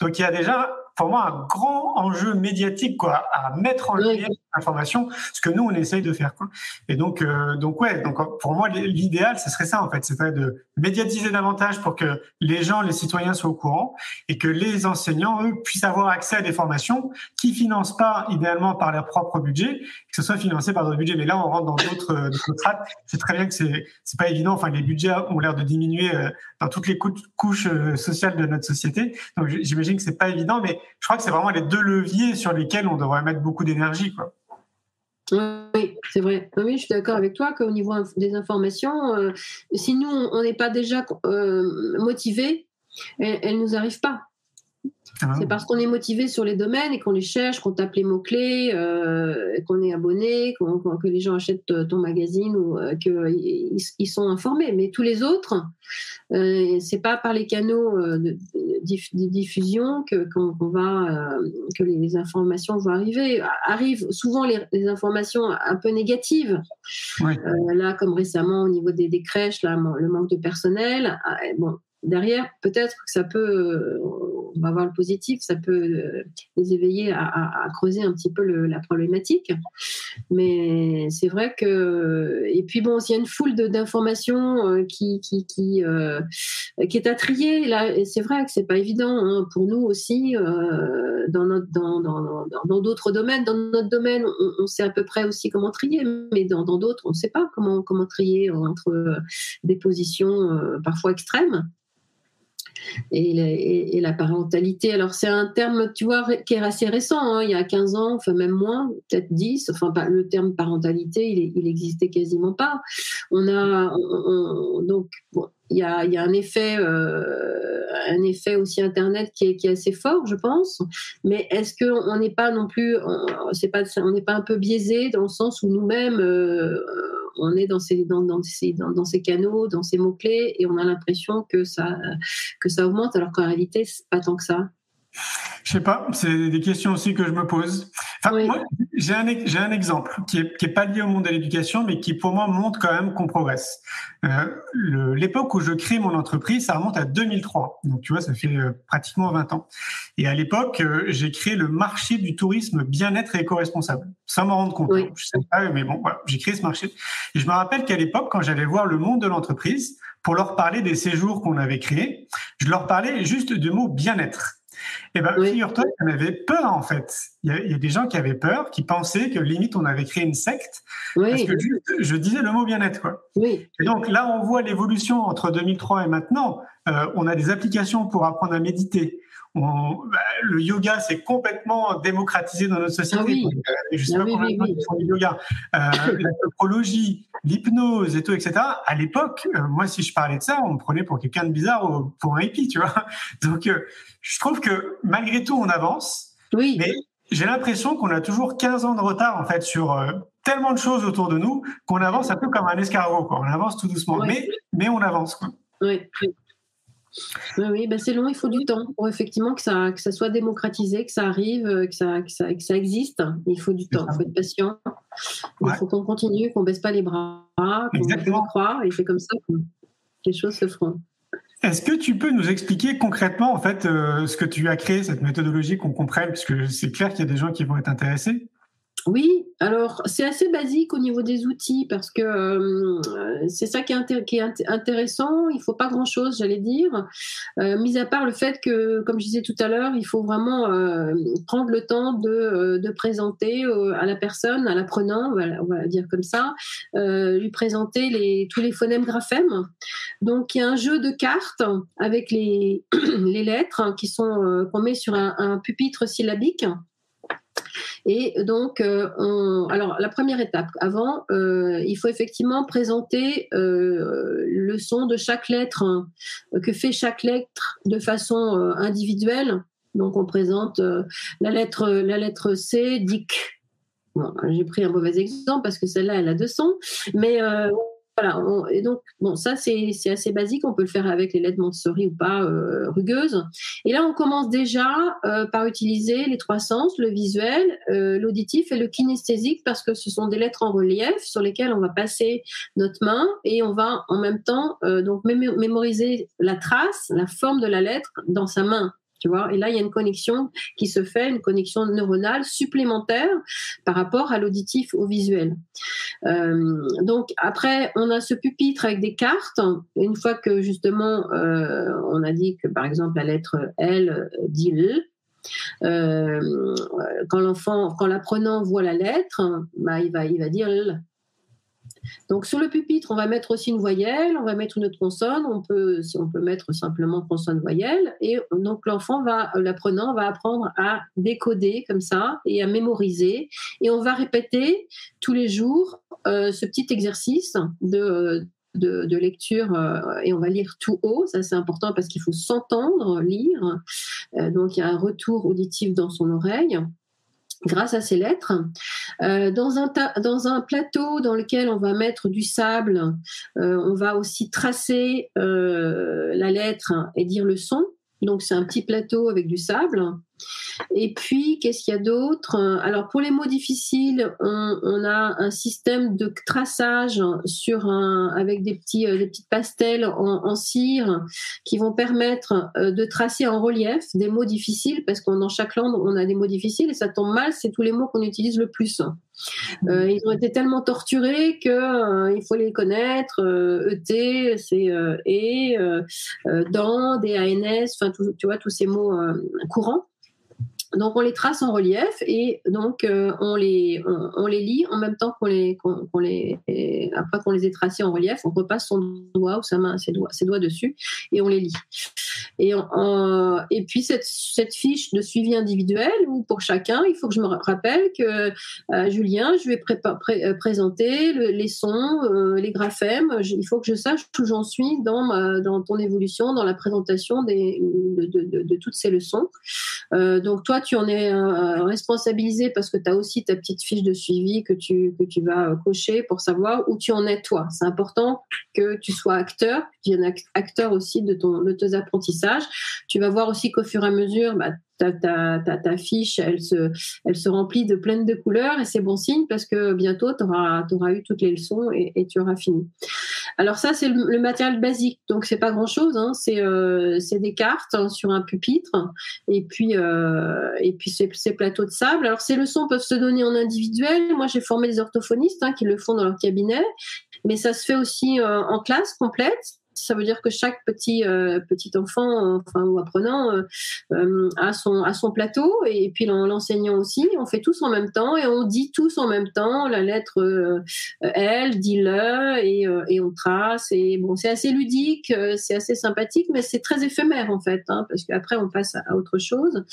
Speaker 1: Donc, il y a déjà, pour moi, un grand enjeu médiatique, quoi, à mettre en lumière, information, ce que nous on essaye de faire. Quoi. Et donc, euh, donc ouais, donc pour moi l'idéal, ce serait ça en fait, c'est de médiatiser davantage pour que les gens, les citoyens soient au courant et que les enseignants eux puissent avoir accès à des formations qui financent pas idéalement par leur propre budget, que ce soit financé par d'autres budgets. Mais là, on rentre dans d'autres euh, strates. C'est très bien que c'est c'est pas évident. Enfin, les budgets ont l'air de diminuer euh, dans toutes les couches sociales de notre société. Donc j'imagine que c'est pas évident, mais je crois que c'est vraiment les deux leviers sur lesquels on devrait mettre beaucoup d'énergie, quoi.
Speaker 2: Oui, c'est vrai. Oui, je suis d'accord avec toi qu'au niveau des informations, euh, si nous, on n'est pas déjà euh, motivés, elles ne nous arrivent pas. Ah. C'est parce qu'on est motivé sur les domaines et qu'on les cherche, qu'on tape les mots-clés, euh, qu'on est abonné, que les gens achètent euh, ton magazine ou euh, qu'ils sont informés. Mais tous les autres, euh, c'est pas par les canaux de, diffusion que, qu'on, va, que les, informations vont arriver. Arrivent souvent les, informations un peu négatives. là, comme récemment au niveau des, des crèches, là, le manque de personnel. Ah, bon, derrière, peut-être que ça peut, on va voir le positif, ça peut euh, les éveiller à, creuser un petit peu la problématique. Mais c'est vrai que, et puis bon, il y a une foule d'informations euh, euh, qui est à trier là. c'est vrai que c'est pas évident hein, pour nous aussi dans d'autres domaines. Dans notre domaine, on, sait à peu près aussi comment trier, mais dans d'autres, on ne sait pas comment trier entre des positions parfois extrêmes et, la parentalité. Alors c'est un terme, tu vois, qui est assez récent, hein. il y a 15 ans, enfin même moins, peut-être 10, enfin le terme parentalité, il, il existait quasiment pas. On a, donc, bon, il y a, un effet, euh, un effet aussi internet qui est, assez fort, je pense. Mais est-ce que on n'est pas non plus, c'est pas, on pas un peu biaisé dans le sens où nous-mêmes, euh, on est dans ces, canaux, dans ces mots clés, et on a l'impression que ça, que ça augmente, alors qu'en réalité, c'est pas tant que ça.
Speaker 1: Je sais pas, c'est des questions aussi que je me pose. Enfin, moi, j'ai un, j'ai un exemple qui est, qui est pas lié au monde de l'éducation, mais qui pour moi montre quand même qu'on progresse. Euh, l'époque où je crée mon entreprise, ça remonte à 2003. Donc tu vois, ça fait euh, pratiquement 20 ans. Et à l'époque, euh, j'ai créé le marché du tourisme bien-être et éco-responsable. Sans m'en rendre compte. Hein. Je sais pas, mais bon, voilà, j'ai créé ce marché. Et je me rappelle qu'à l'époque, quand j'allais voir le monde de l'entreprise pour leur parler des séjours qu'on avait créés, je leur parlais juste du mot bien-être. Eh ben, figure-toi qu'on avait peur, en fait. Il y, a, des gens qui avaient peur, qui pensaient que limite on avait créé une secte. Parce que je disais le mot bien-être, quoi.
Speaker 2: Oui.
Speaker 1: Et donc là, on voit l'évolution entre 2003 et maintenant. Euh, on a des applications pour apprendre à méditer. Bah, le yoga s'est complètement démocratisé dans notre société. Ah oui. Euh, je sais pas combien de font du yoga. Euh, la topologie, l'hypnose et tout, etc. À l'époque, moi, si je parlais de ça, on me prenait pour quelqu'un de bizarre, pour un hippie, tu vois. Donc, je trouve que malgré tout, on avance.
Speaker 2: Oui.
Speaker 1: Mais j'ai l'impression qu'on a toujours 15 ans de retard, en fait, sur euh, tellement de choses autour de nous qu'on avance un peu comme un escargot, quoi. On avance tout doucement. Mais, mais on avance, quoi.
Speaker 2: Oui. Oui, oui ben c'est long, il faut du temps pour effectivement que ça, que ça soit démocratisé, que ça arrive, euh, que ça, que ça, que ça existe. Il faut du temps, il faut être patient. Il faut qu'on continue, qu'on baisse pas les bras, qu'on croit, et c'est comme ça que les choses se feront.
Speaker 1: Est-ce que tu peux nous expliquer concrètement en fait euh, ce que tu as créé, cette méthodologie qu'on comprenne, puisque c'est clair qu'il y a des gens qui vont être intéressés
Speaker 2: oui, alors c'est assez basique au niveau des outils parce que euh, c'est ça qui est, intéressant. Il faut pas grand-chose, j'allais dire, euh, mis à part le fait que, comme je disais tout à l'heure, il faut vraiment euh, prendre le temps de, présenter à la personne, à l'apprenant, on va dire comme ça, lui présenter tous les phonèmes graphèmes. Donc il y a un jeu de cartes avec les, les lettres qui sont qu'on met sur un pupitre syllabique. Et donc, euh, alors la première étape, avant, euh, il faut effectivement présenter euh, le son de chaque lettre, hein, que fait chaque lettre de façon individuelle. Donc, on présente la lettre, la lettre C, Dick. j'ai pris un mauvais exemple parce que celle-là, elle a deux sons, mais voilà, et donc, bon, ça, c'est assez basique. On peut le faire avec les lettres Montessori ou pas euh, rugueuses. Et là, on commence déjà euh, par utiliser les trois sens, le visuel, euh, l'auditif et le kinesthésique, parce que ce sont des lettres en relief sur lesquelles on va passer notre main et on va en même temps donc mémoriser la trace, la forme de la lettre dans sa main. Et là, il y a une connexion qui se fait, une connexion neuronale supplémentaire par rapport à l'auditif, au visuel. Euh, donc après, on a ce pupitre avec des cartes. Une fois que justement, euh, on a dit que par exemple la lettre L dit L, euh, quand l'enfant, quand l'apprenant voit la lettre, bah, il va, il va dire L. Donc sur le pupitre, on va mettre aussi une voyelle, on va mettre une autre consonne, on peut, on peut mettre simplement consonne voyelle, et donc l'enfant va, l'apprenant va apprendre à décoder comme ça et à mémoriser, et on va répéter tous les jours euh, ce petit exercice de, de, lecture euh, et on va lire tout haut. Ça, c'est important parce qu'il faut s'entendre lire. Euh, donc, il y a un retour auditif dans son oreille grâce à ces lettres. Euh, dans, un dans un plateau dans lequel on va mettre du sable, on va aussi tracer la lettre et dire le son. Donc c'est un petit plateau avec du sable. Et puis, qu'est-ce qu'il y a d'autre? Alors, pour les mots difficiles, on, a un système de traçage sur un, avec des, petits, euh, des petites pastels en, cire qui vont permettre euh, de tracer en relief des mots difficiles, parce que dans chaque langue, on a des mots difficiles et ça tombe mal, c'est tous les mots qu'on utilise le plus. Euh, ils ont été tellement torturés que il faut les connaître. ET, c'est et, dans, DANS, enfin, tu vois, tous ces mots courants. Donc on les trace en relief et donc euh, on, les, on, les lit en même temps qu'on les, qu'on, les après qu'on les ait tracés en relief, on repasse son doigt ou sa main, ses doigts, ses doigts dessus et on les lit. Et, et puis cette, cette fiche de suivi individuel où pour chacun, il faut que je me rappelle que euh, Julien, je vais euh, présenter les sons, les graphèmes. il faut que je sache où j'en suis dans, dans ton évolution, dans la présentation de, de, de, toutes ces leçons. donc toi, tu en es euh, responsabilisé parce que tu as aussi ta petite fiche de suivi que tu, vas cocher pour savoir où tu en es toi. C'est important que tu sois acteur, que tu sois acteur aussi de, ton, de tes apprentissages. Tu vas voir aussi qu'au fur et à mesure, bah, ta, ta, ta, fiche, elle se, elle se remplit de pleines de couleurs et c'est bon signe parce que bientôt, tu auras, eu toutes les leçons et, et tu auras fini. Alors ça, c'est le, matériel basique, donc c'est pas grand-chose, hein. c'est euh, des cartes hein, sur un pupitre et puis, euh, et puis ces, ces, plateaux de sable. Alors ces leçons peuvent se donner en individuel. Moi, j'ai formé des orthophonistes hein, qui le font dans leur cabinet, mais ça se fait aussi euh, en classe complète. Ça veut dire que chaque petit euh, petit enfant, enfin ou apprenant, euh, euh, a son a son plateau et puis l'enseignant aussi. On fait tous en même temps et on dit tous en même temps la lettre L, dit le et, et on trace. Et bon, c'est assez ludique, c'est assez sympathique, mais c'est très éphémère en fait, hein, parce qu'après on passe à, autre chose.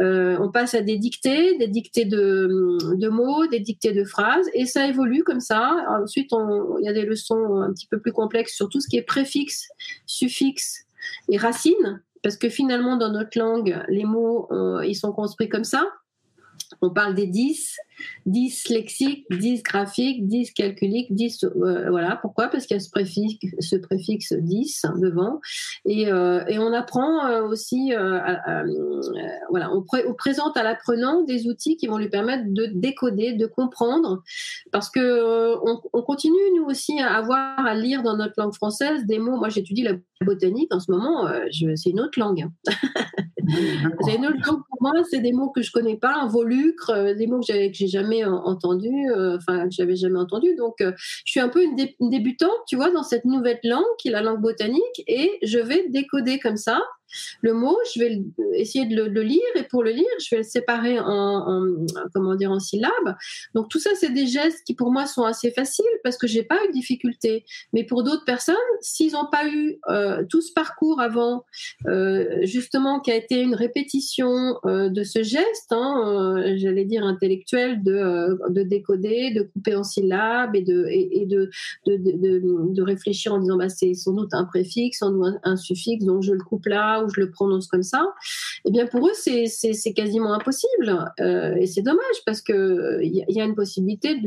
Speaker 2: on passe à des dictées, des dictées de, de mots, des dictées de phrases et ça évolue comme ça. Ensuite, il y a des leçons un petit peu plus complexes sur tout ce qui est préfixe suffixes et racines, parce que finalement, dans notre langue, les mots, euh, ils sont construits comme ça. On parle des 10, 10 lexiques, 10 graphiques, 10 calculiques, 10. Euh, voilà. Pourquoi? Parce qu'il y a ce préfixe, ce préfixe 10 devant. Et, euh, et on apprend euh, aussi, voilà, on, présente à l'apprenant des outils qui vont lui permettre de décoder, de comprendre. Parce que on, on, continue, nous aussi, à avoir à lire dans notre langue française des mots. Moi, j'étudie la botanique en ce moment, c'est une autre langue. langue pour moi, c'est des mots que je connais pas, un volucre, des mots que j'avais j'ai jamais euh, enfin que j'avais jamais entendu. Donc euh, je suis un peu une, débutante, tu vois, dans cette nouvelle langue qui est la langue botanique, et je vais décoder comme ça le mot, je vais essayer de le, lire et pour le lire, je vais le séparer en, comment dire en syllabes. Donc tout ça, c'est des gestes qui pour moi sont assez faciles parce que j'ai pas eu de difficulté. Mais pour d'autres personnes, s'ils n'ont pas eu euh, tout ce parcours avant, euh, justement, qui a été une répétition euh, de ce geste, hein, j'allais dire intellectuel, de, de décoder, de couper en syllabes et de de, de, réfléchir en disant bah c'est sans doute un préfixe, sans doute un suffixe, donc je le coupe là je le prononce comme ça, eh bien pour eux c'est quasiment impossible euh, et c'est dommage parce que il y, a une possibilité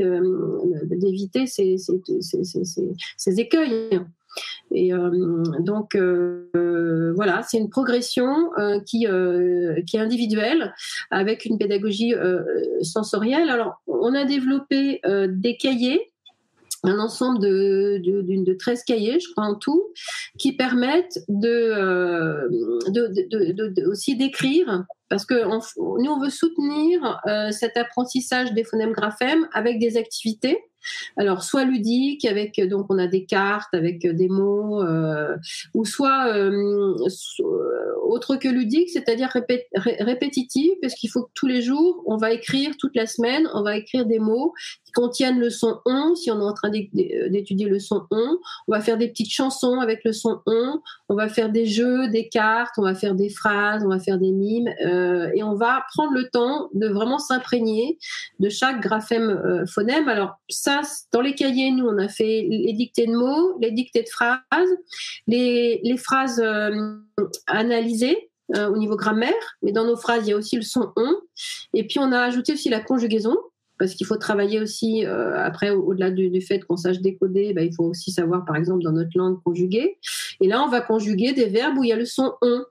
Speaker 2: d'éviter ces, ces, écueils. Et euh, donc euh, voilà, c'est une progression qui, qui est individuelle avec une pédagogie sensorielle. Alors on a développé des cahiers un ensemble de, de, de, 13 cahiers, je crois en tout, qui permettent de, euh, de, aussi d'écrire parce que nous on veut soutenir cet apprentissage des phonèmes graphèmes avec des activités alors, soit ludique, avec donc on a des cartes avec des mots, euh, ou soit euh, autre que ludique, c'est-à-dire répétitif, parce qu'il faut que tous les jours, on va écrire toute la semaine, on va écrire des mots qui contiennent le son on. Si on est en train d'étudier le son on, on va faire des petites chansons avec le son on. On va faire des jeux, des cartes, on va faire des phrases, on va faire des mimes, euh, et on va prendre le temps de vraiment s'imprégner de chaque graphème phonème. Alors ça, dans les cahiers, nous, on a fait les dictées de mots, les dictées de phrases, les, phrases euh, analysées euh, au niveau grammaire, mais dans nos phrases, il y a aussi le son on. Et puis, on a ajouté aussi la conjugaison, parce qu'il faut travailler aussi, euh, après, au-delà du, fait qu'on sache décoder, bah, il faut aussi savoir, par exemple, dans notre langue, conjuguer. Et là, on va conjuguer des verbes où il y a le son on.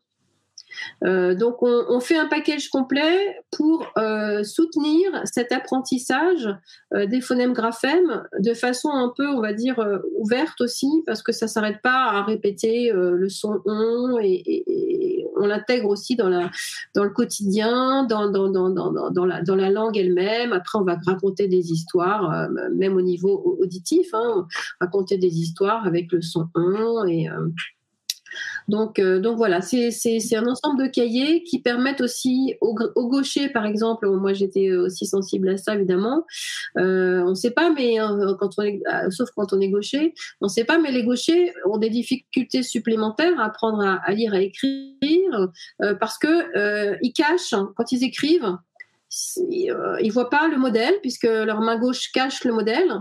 Speaker 2: Euh, donc on, fait un package complet pour euh, soutenir cet apprentissage euh, des phonèmes graphèmes de façon un peu, on va dire, ouverte aussi, parce que ça s'arrête pas à répéter le son on et, on l'intègre aussi dans, le quotidien, dans la langue elle-même. Après, on va raconter des histoires, même au niveau auditif, hein, raconter des histoires avec le son on et donc, euh, donc voilà, c'est un ensemble de cahiers qui permettent aussi aux, gauchers, par exemple, moi j'étais aussi sensible à ça évidemment, euh, on ne sait pas, mais euh, quand on est, sauf quand on est gaucher, on ne sait pas, mais les gauchers ont des difficultés supplémentaires à apprendre à, lire, à écrire, parce que ils cachent quand ils écrivent, ils voient pas le modèle puisque leur main gauche cache le modèle.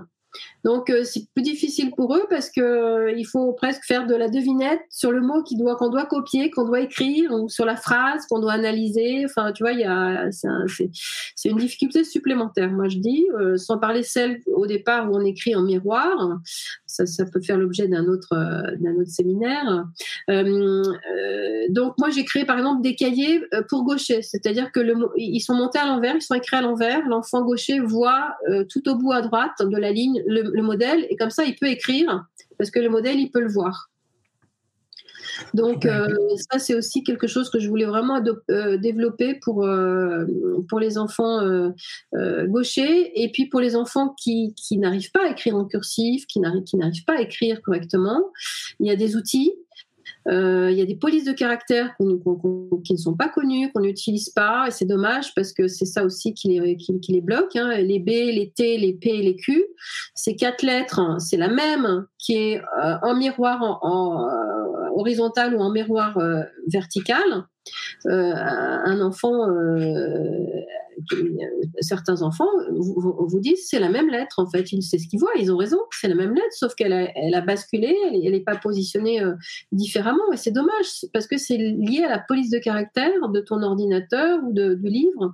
Speaker 2: Donc euh, c'est plus difficile pour eux parce que euh, il faut presque faire de la devinette sur le mot qu'on doit, copier, qu'on doit écrire, ou sur la phrase qu'on doit analyser. Enfin, tu vois, c'est une difficulté supplémentaire. Moi, je dis, euh, sans parler celle au départ où on écrit en miroir, ça, ça peut faire l'objet d'un autre d'un autre séminaire. donc moi, j'ai créé par exemple des cahiers pour gaucher, c'est-à-dire que le, ils sont montés à l'envers, ils sont écrits à l'envers. L'enfant gaucher voit tout au bout à droite de la ligne le, modèle et comme ça, il peut écrire parce que le modèle, il peut le voir. Donc euh, ça, c'est aussi quelque chose que je voulais vraiment euh, développer pour, euh, pour les enfants gauchers et puis pour les enfants qui, qui n'arrivent pas à écrire en cursif, qui n'arrivent pas à écrire correctement. Il y a des outils il y a des polices de caractère qui ne sont pas connues, qu'on n'utilise pas, et c'est dommage parce que c'est ça aussi qui les, qui, les bloque. Hein. Les B, les T, les P et les Q, ces quatre lettres, c'est la même qui est euh, en miroir en, euh, horizontal ou en miroir vertical. un enfant certains enfants vous, disent c'est la même lettre en fait, c'est ce qu'ils voient, ils ont raison, c'est la même lettre, sauf qu'elle a, elle a basculé, elle n'est pas positionnée euh, différemment et c'est dommage parce que c'est lié à la police de caractère de ton ordinateur ou du livre.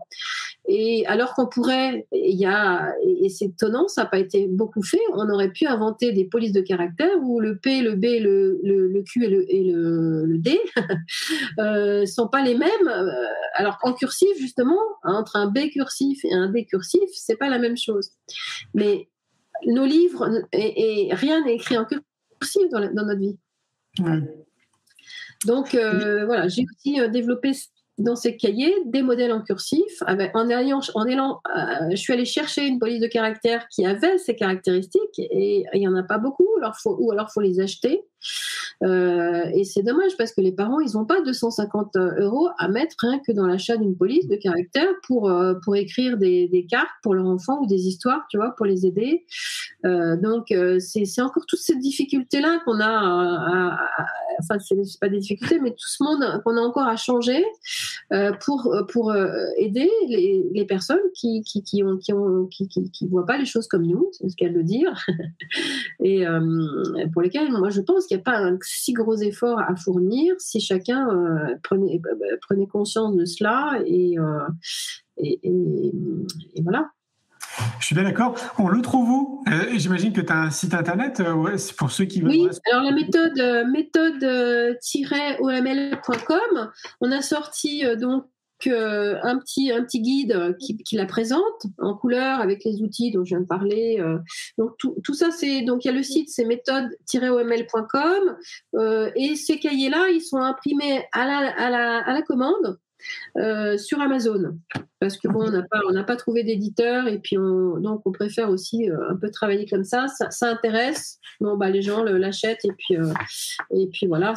Speaker 2: Et alors qu'on pourrait, il y a, et c'est étonnant, ça n'a pas été beaucoup fait, on aurait pu inventer des polices de caractère où le P, le B, le, le, Q et le, et le, D euh, sont pas les mêmes. Euh, alors qu'en cursif, justement, entre un B cursif et un D cursif, c'est pas la même chose. Mais nos livres, et, rien n'est écrit en cursif dans, notre vie. Donc euh, voilà, j'ai aussi développé dans ces cahiers des modèles en cursif. Avec, en, allant, en allant, euh, je suis allée chercher une police de caractère qui avait ces caractéristiques et il n'y en a pas beaucoup, alors faut, ou alors faut les acheter. Euh, et c'est dommage parce que les parents, ils n'ont pas 250 euros à mettre rien que dans l'achat d'une police de caractère pour, euh, pour écrire des, des, cartes pour leur enfant ou des histoires, tu vois, pour les aider. Euh, donc, euh, c'est encore toutes ces difficultés-là qu'on a, à, enfin, c'est pas des difficultés, mais tout ce monde qu'on a encore à changer euh, pour, pour aider les, les personnes qui, qui, qui, ont, qui, ont, qui, qui, qui voient pas les choses comme nous, c'est ce qu'elle veut dire, et pour lesquelles, moi, je pense qu'il n'y a pas un si gros effort à fournir si chacun euh, prenait, bah, bah, prenait conscience de cela et, euh, et, voilà.
Speaker 1: Je suis bien d'accord. On le trouve où euh, J'imagine que tu as un site internet pour ceux qui veulent.
Speaker 2: Oui, alors la méthode méthode-oml.com, on a sorti donc euh, un petit guide qui, qui, la présente en couleur avec les outils dont je viens de parler. Euh. donc tout, ça c'est donc il y a le site c'est méthode-oml.com euh, et ces cahiers là ils sont imprimés à la commande euh, sur Amazon parce que bon on n'a pas trouvé d'éditeur et puis on, donc on préfère aussi euh, un peu travailler comme ça ça, intéresse bon bah les gens l'achètent et puis euh, et puis voilà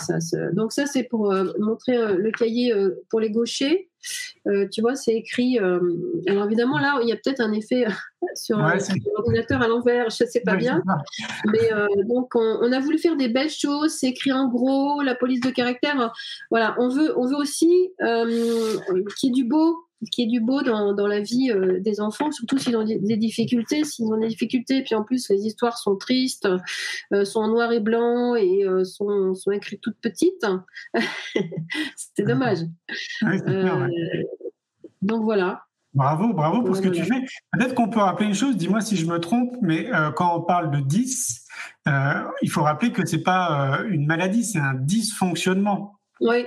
Speaker 2: donc ça c'est pour montrer le cahier pour les gauchers tu vois c'est écrit alors évidemment là il y a peut-être un effet sur, l'ordinateur à l'envers je sais pas bien. mais donc on, on, a voulu faire des belles choses c'est écrit en gros la police de caractère voilà on veut on veut aussi qu'il y ait du beau qui est du beau dans, dans la vie euh, des enfants, surtout s'ils ont des difficultés. S'ils ont des difficultés, puis en plus les histoires sont tristes, euh, sont en noir et blanc et euh, sont, sont écrites toutes petites, c'est dommage. Donc voilà.
Speaker 1: Bravo, bravo pour ce que tu fais. Peut-être qu'on peut rappeler une chose, dis-moi si je me trompe, mais quand on parle de 10, il faut rappeler que c'est pas une maladie, c'est un dysfonctionnement.
Speaker 2: Oui,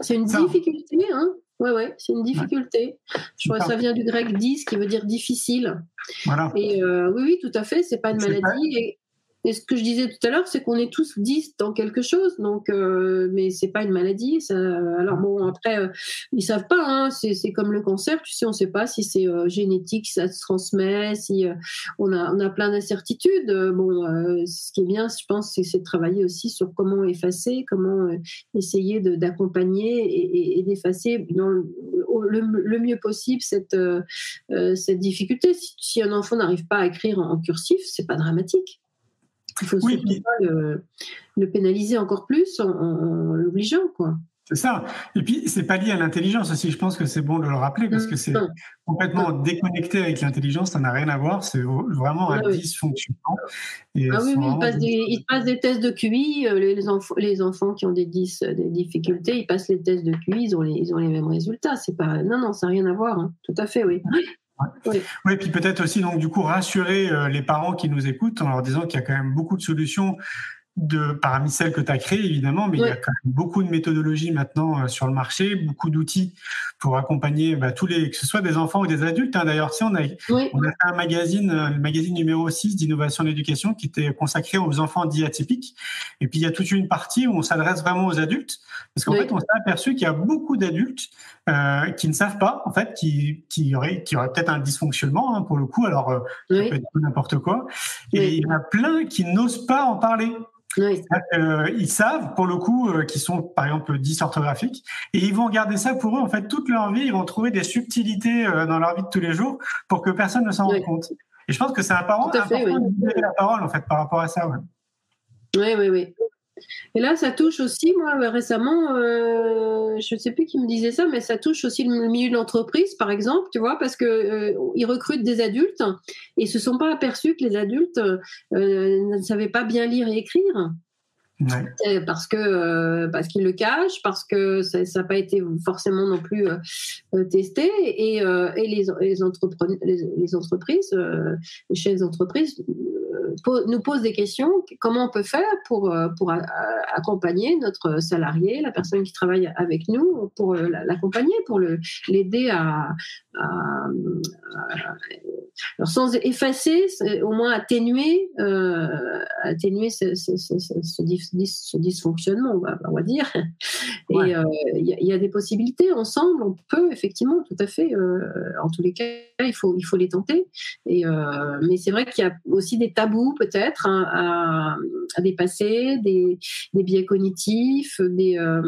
Speaker 2: c'est une difficulté, hein Ouais, ouais, c'est une difficulté. Je crois que ça vient du grec 10 qui veut dire difficile. Voilà. Et euh, oui, oui, tout à fait, c'est pas une maladie. Et, et ce que je disais tout à l'heure, c'est qu'on est tous 10 dans quelque chose, donc, euh, mais c'est pas une maladie. Ça, alors bon, après, euh, ils savent pas. Hein, c'est comme le cancer, tu sais, on sait pas si c'est euh, génétique, si ça se transmet, si euh, on a on a plein d'incertitudes. bon, ce qui est bien, je pense, c'est de travailler aussi sur comment effacer, comment essayer d'accompagner et, et, d'effacer le, le, mieux possible cette cette difficulté. Si, si un enfant n'arrive pas à écrire en, en cursif, c'est pas dramatique. Il faut oui, pas le, pénaliser encore plus en, l'obligeant, quoi.
Speaker 1: C'est ça. Et puis, c'est pas lié à l'intelligence aussi. Je pense que c'est bon de le rappeler parce que c'est complètement déconnecté avec l'intelligence. Ça n'a rien à voir. C'est vraiment un dysfonctionnement.
Speaker 2: ah oui, oui ils, passent des, tests de QI. Euh, les, enfants, les enfants qui ont des, des, difficultés, ils passent les tests de QI. Ils ont les, ils ont les mêmes résultats. C'est pas, non, non, ça n'a rien à voir. Hein. Tout à fait, oui.
Speaker 1: Oui. oui, puis peut-être aussi donc du coup rassurer euh, les parents qui nous écoutent en leur disant qu'il y a quand même beaucoup de solutions de parmi celles que tu as créées évidemment, mais il y a quand même beaucoup de méthodologies maintenant euh, sur le marché, beaucoup d'outils pour accompagner bah, tous les, que ce soit des enfants ou des adultes. Hein. D'ailleurs, tu sais, on a, on a fait un magazine, euh, le magazine numéro 6 d'innovation d'éducation qui était consacré aux enfants dits atypiques. Et puis il y a toute une partie où on s'adresse vraiment aux adultes, parce qu'en fait, on s'est aperçu qu'il y a beaucoup d'adultes euh, qui ne savent pas, en fait, qui, qui auraient, qui auraient peut-être un dysfonctionnement hein, pour le coup. Alors, euh, ça peut être n'importe quoi. Et il y en a plein qui n'osent pas en parler. Euh, ils savent, pour le coup, euh, qu'ils sont, par exemple, dysorthographiques, et ils vont garder ça pour eux, en fait, toute leur vie. Ils vont trouver des subtilités euh, dans leur vie de tous les jours pour que personne ne s'en rende compte. Et je pense que c'est important de donner la parole, en fait, par rapport à ça.
Speaker 2: Oui, oui, oui. Et là, ça touche aussi, moi, récemment, euh, je ne sais plus qui me disait ça, mais ça touche aussi le milieu de l'entreprise, par exemple, tu vois, parce que euh, ils recrutent des adultes et se sont pas aperçus que les adultes euh, ne savaient pas bien lire et écrire. Parce que parce qu'ils le cachent, parce que ça n'a pas été forcément non plus testé, et, les, les, les, entreprises, les chefs d'entreprise nous pose des questions. Comment on peut faire pour, euh, pour accompagner notre salarié, la personne qui travaille avec nous, pour euh, l'accompagner, pour l'aider à, alors sans effacer, au moins atténuer, euh, atténuer ce, ce, ce, ce, dysfonctionnement, on va, dire. Et il y, a des possibilités ensemble, on peut effectivement, tout à fait. en tous les cas, il faut, il faut les tenter. Et, mais c'est vrai qu'il y a aussi des tabous peut-être hein, à, dépasser, des, biais cognitifs, des, euh,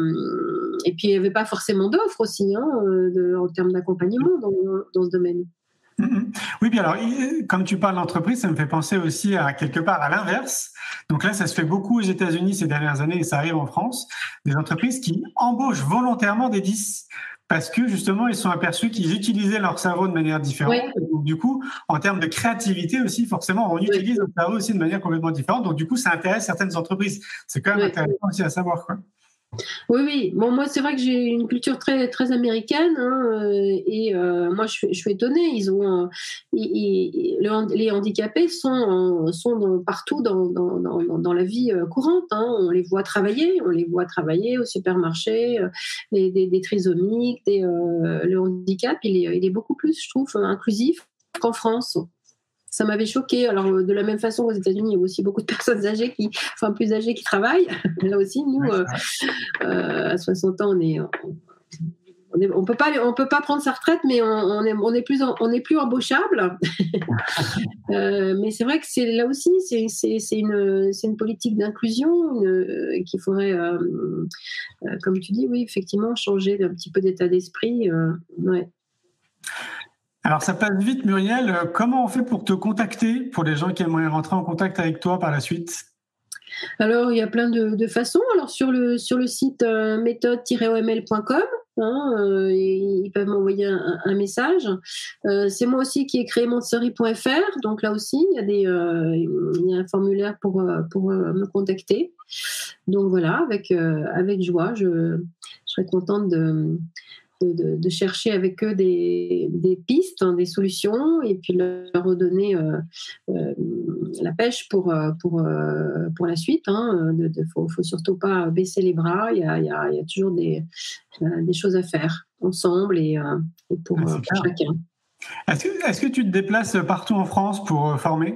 Speaker 2: et puis il n'y avait pas forcément d'offres aussi hein, en termes d'accompagnement dans, ce domaine.
Speaker 1: Mm-hmm. Oui, puis alors, comme tu parles d'entreprise, ça me fait penser aussi à quelque part à l'inverse. Donc là, ça se fait beaucoup aux États-Unis ces dernières années et ça arrive en France. Des entreprises qui embauchent volontairement des 10 parce que justement, ils sont aperçus qu'ils utilisaient leur cerveau de manière différente. Donc, du coup, en termes de créativité aussi, forcément, on utilise notre cerveau aussi de manière complètement différente. Donc, du coup, ça intéresse certaines entreprises. C'est quand même intéressant aussi à savoir. Quoi.
Speaker 2: Oui, oui. Bon, moi, c'est vrai que j'ai une culture très, très américaine hein, euh, et euh, moi, je, je, suis étonnée. Ils ont, euh, les handicapés sont, sont partout dans, dans, dans, la vie courante. Hein. On les voit travailler, on les voit travailler au supermarché, des, des, trisomiques, des, le handicap, il est beaucoup plus, je trouve, inclusif qu'en France ça m'avait choqué. Alors, de la même façon, aux États-Unis, il y a aussi beaucoup de personnes âgées qui, enfin, plus âgées qui travaillent. Là aussi, nous, euh, euh, à 60 ans, on est. On, peut pas, on peut pas prendre sa retraite, mais on, est, on est plus, on est plus embauchable. Euh, mais c'est vrai que c'est là aussi, c'est une, une politique d'inclusion qu'il faudrait, comme tu dis, oui, effectivement, changer un petit peu d'état d'esprit. ouais.
Speaker 1: Alors ça passe vite, Muriel. Euh, comment on fait pour te contacter pour les gens qui aimeraient rentrer en contact avec toi par la suite?
Speaker 2: Alors, il y a plein de, façons. Alors, sur le, sur le site euh, méthode-oml.com, hein, euh, ils peuvent m'envoyer un, message. c'est moi aussi qui ai créé montessori.fr. Donc, là aussi, il y a, des, il y a un formulaire pour, pour me contacter. Donc, voilà, avec, avec joie, je, je serais contente de de, chercher avec eux des, pistes, hein, des solutions, et puis leur redonner euh, euh, la pêche pour, euh, pour, pour la suite. Il hein. ne faut, surtout pas baisser les bras, il y a, y a, toujours des, des choses à faire ensemble et, pour, ah, chacun.
Speaker 1: Est-ce que, est que tu te déplaces partout en France pour former?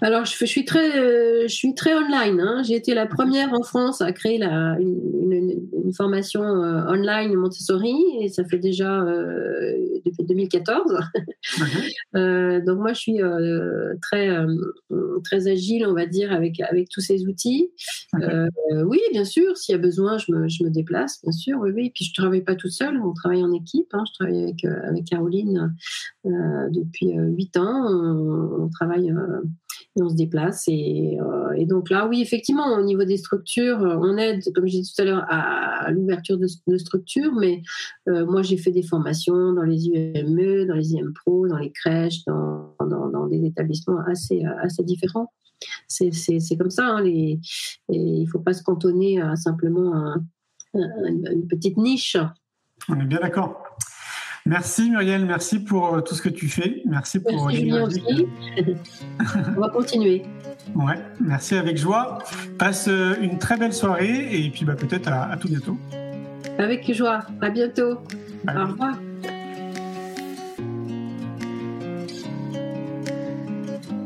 Speaker 2: Alors, je, suis très, euh, je suis très online. Hein. J'ai été la première en France à créer la, une, formation euh, online Montessori et ça fait déjà euh, depuis 2014. donc moi, je suis très, très agile, on va dire, avec, avec tous ces outils. oui, bien sûr, s'il y a besoin, je me, je me, déplace, bien sûr. Oui, oui. Puis je travaille pas tout seul, on travaille en équipe. Hein. Je travaille avec, avec Caroline depuis huit ans. On, on travaille on se déplace. Euh, et, donc là, oui, effectivement, au niveau des structures, euh, on aide, comme je disais tout à l'heure, à, l'ouverture de, structures. Mais euh, moi, j'ai fait des formations dans les UME, dans les IM Pro, dans les crèches, dans, dans, des établissements assez, assez différents. C'est comme ça. Hein, il ne faut pas se cantonner à simplement une petite niche.
Speaker 1: On est bien d'accord. Merci Muriel, merci pour euh, tout ce que tu fais. Merci pour
Speaker 2: merci Julien aussi. On va continuer.
Speaker 1: Ouais, merci avec joie. Passe euh, une très belle soirée et puis bah, peut-être à, tout bientôt.
Speaker 2: Avec joie. À bientôt. Au revoir.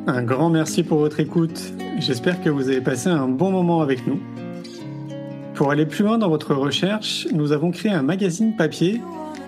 Speaker 1: Un grand merci pour votre écoute. J'espère que vous avez passé un bon moment avec nous. Pour aller plus loin dans votre recherche, nous avons créé un magazine papier